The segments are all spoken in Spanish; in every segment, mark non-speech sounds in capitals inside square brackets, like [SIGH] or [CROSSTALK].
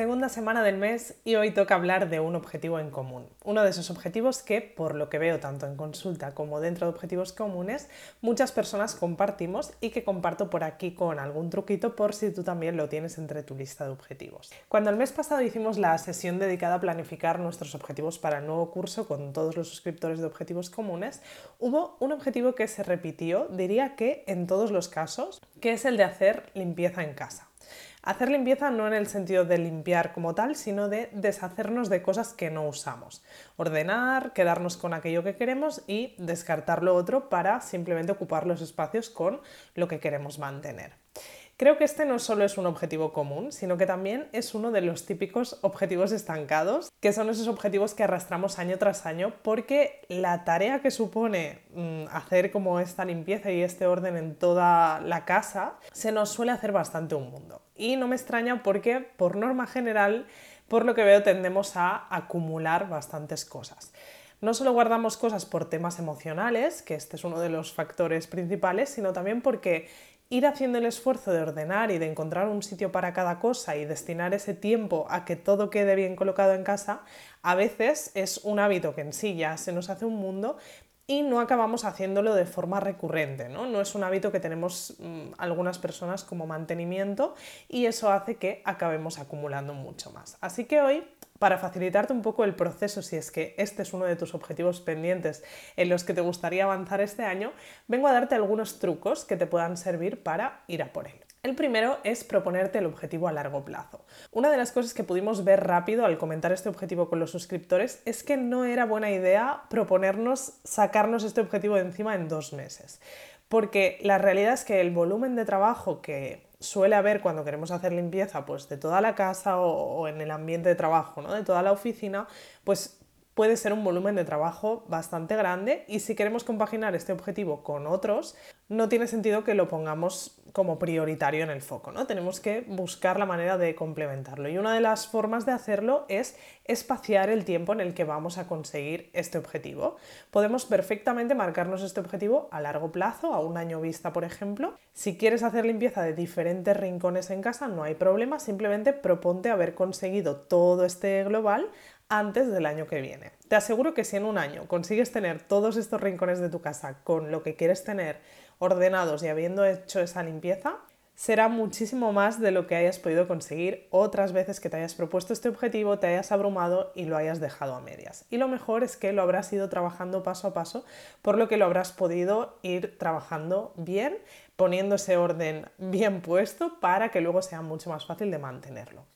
Segunda semana del mes y hoy toca hablar de un objetivo en común. Uno de esos objetivos que, por lo que veo tanto en consulta como dentro de objetivos comunes, muchas personas compartimos y que comparto por aquí con algún truquito por si tú también lo tienes entre tu lista de objetivos. Cuando el mes pasado hicimos la sesión dedicada a planificar nuestros objetivos para el nuevo curso con todos los suscriptores de objetivos comunes, hubo un objetivo que se repitió, diría que en todos los casos, que es el de hacer limpieza en casa. Hacer limpieza no en el sentido de limpiar como tal, sino de deshacernos de cosas que no usamos. Ordenar, quedarnos con aquello que queremos y descartar lo otro para simplemente ocupar los espacios con lo que queremos mantener. Creo que este no solo es un objetivo común, sino que también es uno de los típicos objetivos estancados, que son esos objetivos que arrastramos año tras año, porque la tarea que supone mm, hacer como esta limpieza y este orden en toda la casa se nos suele hacer bastante un mundo. Y no me extraña porque, por norma general, por lo que veo, tendemos a acumular bastantes cosas. No solo guardamos cosas por temas emocionales, que este es uno de los factores principales, sino también porque ir haciendo el esfuerzo de ordenar y de encontrar un sitio para cada cosa y destinar ese tiempo a que todo quede bien colocado en casa, a veces es un hábito que en sí ya se nos hace un mundo y no acabamos haciéndolo de forma recurrente, ¿no? No es un hábito que tenemos mm, algunas personas como mantenimiento y eso hace que acabemos acumulando mucho más. Así que hoy para facilitarte un poco el proceso, si es que este es uno de tus objetivos pendientes en los que te gustaría avanzar este año, vengo a darte algunos trucos que te puedan servir para ir a por él. El primero es proponerte el objetivo a largo plazo. Una de las cosas que pudimos ver rápido al comentar este objetivo con los suscriptores es que no era buena idea proponernos sacarnos este objetivo de encima en dos meses. Porque la realidad es que el volumen de trabajo que suele haber cuando queremos hacer limpieza pues de toda la casa o, en el ambiente de trabajo, ¿no? de toda la oficina, pues puede ser un volumen de trabajo bastante grande y si queremos compaginar este objetivo con otros, no tiene sentido que lo pongamos como prioritario en el foco, ¿no? Tenemos que buscar la manera de complementarlo. Y una de las formas de hacerlo es espaciar el tiempo en el que vamos a conseguir este objetivo. Podemos perfectamente marcarnos este objetivo a largo plazo, a un año vista, por ejemplo. Si quieres hacer limpieza de diferentes rincones en casa, no hay problema, simplemente proponte haber conseguido todo este global antes del año que viene. Te aseguro que si en un año consigues tener todos estos rincones de tu casa con lo que quieres tener ordenados y habiendo hecho esa limpieza, será muchísimo más de lo que hayas podido conseguir otras veces que te hayas propuesto este objetivo, te hayas abrumado y lo hayas dejado a medias. Y lo mejor es que lo habrás ido trabajando paso a paso, por lo que lo habrás podido ir trabajando bien, poniendo ese orden bien puesto para que luego sea mucho más fácil de mantenerlo.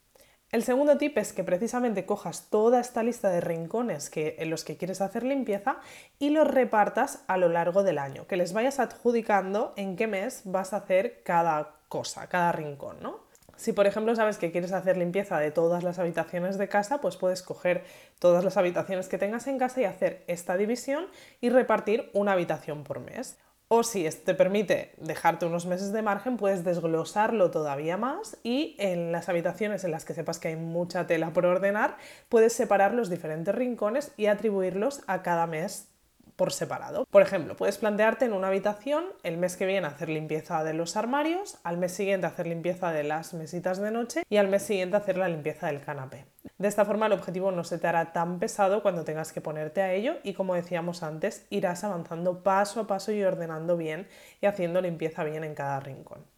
El segundo tip es que precisamente cojas toda esta lista de rincones que, en los que quieres hacer limpieza y los repartas a lo largo del año, que les vayas adjudicando en qué mes vas a hacer cada cosa, cada rincón, ¿no? Si por ejemplo sabes que quieres hacer limpieza de todas las habitaciones de casa, pues puedes coger todas las habitaciones que tengas en casa y hacer esta división y repartir una habitación por mes. O si te permite dejarte unos meses de margen, puedes desglosarlo todavía más y en las habitaciones en las que sepas que hay mucha tela por ordenar, puedes separar los diferentes rincones y atribuirlos a cada mes por separado. Por ejemplo, puedes plantearte en una habitación el mes que viene hacer limpieza de los armarios, al mes siguiente hacer limpieza de las mesitas de noche y al mes siguiente hacer la limpieza del canapé. De esta forma el objetivo no se te hará tan pesado cuando tengas que ponerte a ello y como decíamos antes, irás avanzando paso a paso y ordenando bien y haciendo limpieza bien en cada rincón.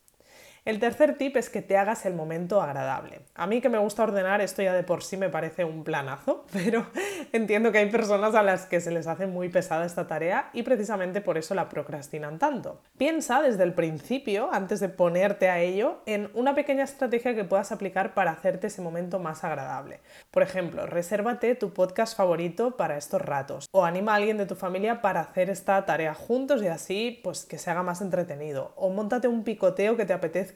El tercer tip es que te hagas el momento agradable. A mí que me gusta ordenar, esto ya de por sí me parece un planazo, [LAUGHS] pero entiendo que hay personas a las que se les hace muy pesada esta tarea y precisamente por eso la procrastinan tanto. Piensa desde el principio, antes de ponerte a ello, en una pequeña estrategia que puedas aplicar para hacerte ese momento más agradable. Por ejemplo, resérvate tu podcast favorito para estos ratos o anima a alguien de tu familia para hacer esta tarea juntos y así pues que se haga más entretenido. O montate un picoteo que te apetezca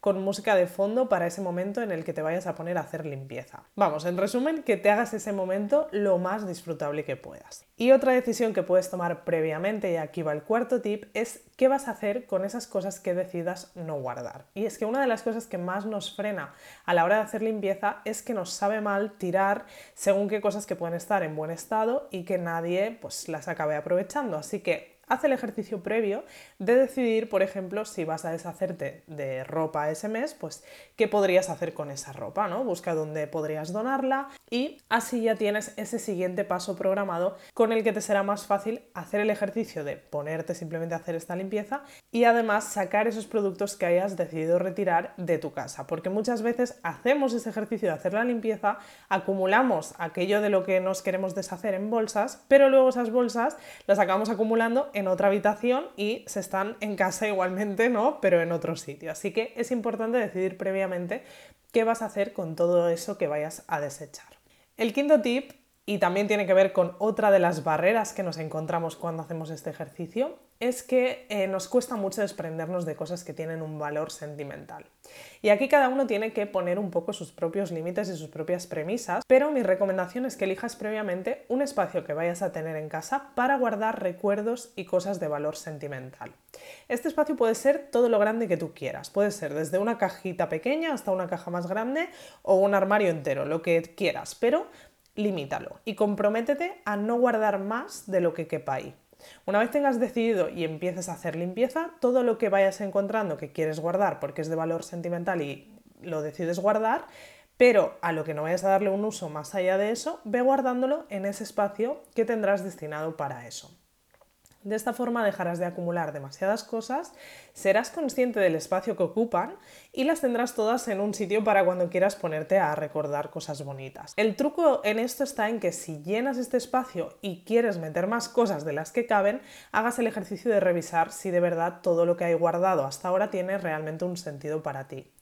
con música de fondo para ese momento en el que te vayas a poner a hacer limpieza. Vamos, en resumen, que te hagas ese momento lo más disfrutable que puedas. Y otra decisión que puedes tomar previamente, y aquí va el cuarto tip, es qué vas a hacer con esas cosas que decidas no guardar. Y es que una de las cosas que más nos frena a la hora de hacer limpieza es que nos sabe mal tirar según qué cosas que pueden estar en buen estado y que nadie pues las acabe aprovechando. Así que haz el ejercicio previo de decidir, por ejemplo, si vas a deshacerte de ropa ese mes, pues qué podrías hacer con esa ropa, ¿no? Busca dónde podrías donarla y así ya tienes ese siguiente paso programado con el que te será más fácil hacer el ejercicio de ponerte simplemente a hacer esta limpieza y además sacar esos productos que hayas decidido retirar de tu casa, porque muchas veces hacemos ese ejercicio de hacer la limpieza, acumulamos aquello de lo que nos queremos deshacer en bolsas, pero luego esas bolsas las acabamos acumulando en otra habitación y se están en casa igualmente, ¿no? Pero en otro sitio. Así que es importante decidir previamente qué vas a hacer con todo eso que vayas a desechar. El quinto tip, y también tiene que ver con otra de las barreras que nos encontramos cuando hacemos este ejercicio, es que eh, nos cuesta mucho desprendernos de cosas que tienen un valor sentimental. Y aquí cada uno tiene que poner un poco sus propios límites y sus propias premisas, pero mi recomendación es que elijas previamente un espacio que vayas a tener en casa para guardar recuerdos y cosas de valor sentimental. Este espacio puede ser todo lo grande que tú quieras, puede ser desde una cajita pequeña hasta una caja más grande o un armario entero, lo que quieras, pero limítalo y comprométete a no guardar más de lo que quepa ahí. Una vez tengas decidido y empieces a hacer limpieza, todo lo que vayas encontrando que quieres guardar porque es de valor sentimental y lo decides guardar, pero a lo que no vayas a darle un uso más allá de eso, ve guardándolo en ese espacio que tendrás destinado para eso. De esta forma dejarás de acumular demasiadas cosas, serás consciente del espacio que ocupan y las tendrás todas en un sitio para cuando quieras ponerte a recordar cosas bonitas. El truco en esto está en que si llenas este espacio y quieres meter más cosas de las que caben, hagas el ejercicio de revisar si de verdad todo lo que hay guardado hasta ahora tiene realmente un sentido para ti.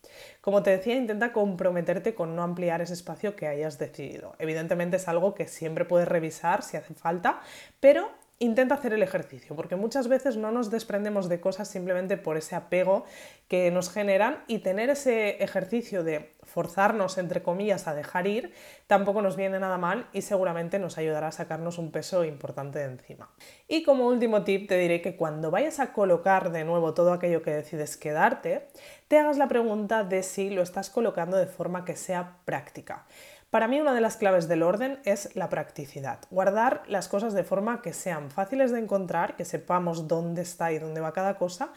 Como te decía, intenta comprometerte con no ampliar ese espacio que hayas decidido. Evidentemente es algo que siempre puedes revisar si hace falta, pero intenta hacer el ejercicio, porque muchas veces no nos desprendemos de cosas simplemente por ese apego que nos generan y tener ese ejercicio de forzarnos, entre comillas, a dejar ir, tampoco nos viene nada mal y seguramente nos ayudará a sacarnos un peso importante de encima. Y como último tip te diré que cuando vayas a colocar de nuevo todo aquello que decides quedarte, te hagas la pregunta de si lo estás colocando de forma que sea práctica. Para mí una de las claves del orden es la practicidad. Guardar las cosas de forma que sean fáciles de encontrar, que sepamos dónde está y dónde va cada cosa,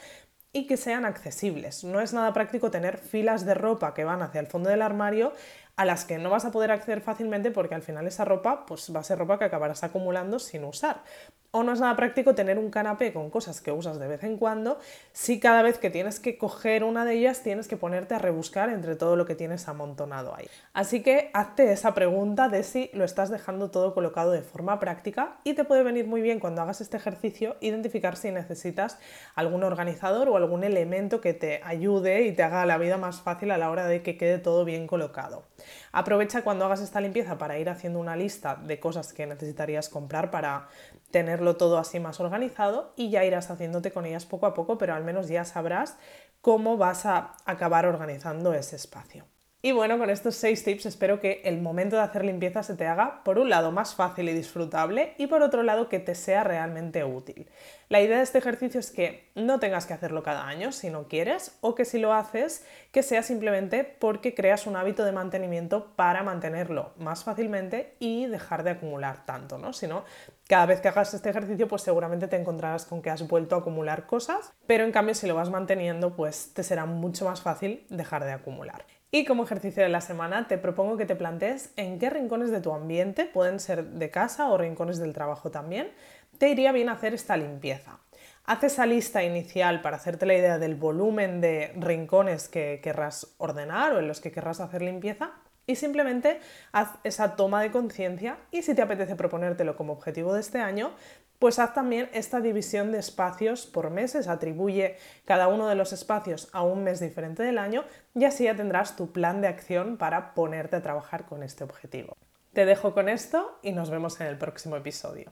y que sean accesibles. No es nada práctico tener filas de ropa que van hacia el fondo del armario a las que no vas a poder acceder fácilmente porque al final esa ropa pues, va a ser ropa que acabarás acumulando sin usar. O no es nada práctico tener un canapé con cosas que usas de vez en cuando si cada vez que tienes que coger una de ellas tienes que ponerte a rebuscar entre todo lo que tienes amontonado ahí. Así que hazte esa pregunta de si lo estás dejando todo colocado de forma práctica y te puede venir muy bien cuando hagas este ejercicio identificar si necesitas algún organizador o algún elemento que te ayude y te haga la vida más fácil a la hora de que quede todo bien colocado. Aprovecha cuando hagas esta limpieza para ir haciendo una lista de cosas que necesitarías comprar para tenerlo todo así más organizado y ya irás haciéndote con ellas poco a poco, pero al menos ya sabrás cómo vas a acabar organizando ese espacio. Y bueno, con estos seis tips espero que el momento de hacer limpieza se te haga, por un lado, más fácil y disfrutable y por otro lado, que te sea realmente útil. La idea de este ejercicio es que no tengas que hacerlo cada año si no quieres o que si lo haces, que sea simplemente porque creas un hábito de mantenimiento para mantenerlo más fácilmente y dejar de acumular tanto, ¿no? Si no, cada vez que hagas este ejercicio, pues seguramente te encontrarás con que has vuelto a acumular cosas, pero en cambio si lo vas manteniendo, pues te será mucho más fácil dejar de acumular. Y como ejercicio de la semana te propongo que te plantees en qué rincones de tu ambiente, pueden ser de casa o rincones del trabajo también, te iría bien hacer esta limpieza. Haz esa lista inicial para hacerte la idea del volumen de rincones que querrás ordenar o en los que querrás hacer limpieza y simplemente haz esa toma de conciencia y si te apetece proponértelo como objetivo de este año, pues haz también esta división de espacios por meses, atribuye cada uno de los espacios a un mes diferente del año y así ya tendrás tu plan de acción para ponerte a trabajar con este objetivo. Te dejo con esto y nos vemos en el próximo episodio.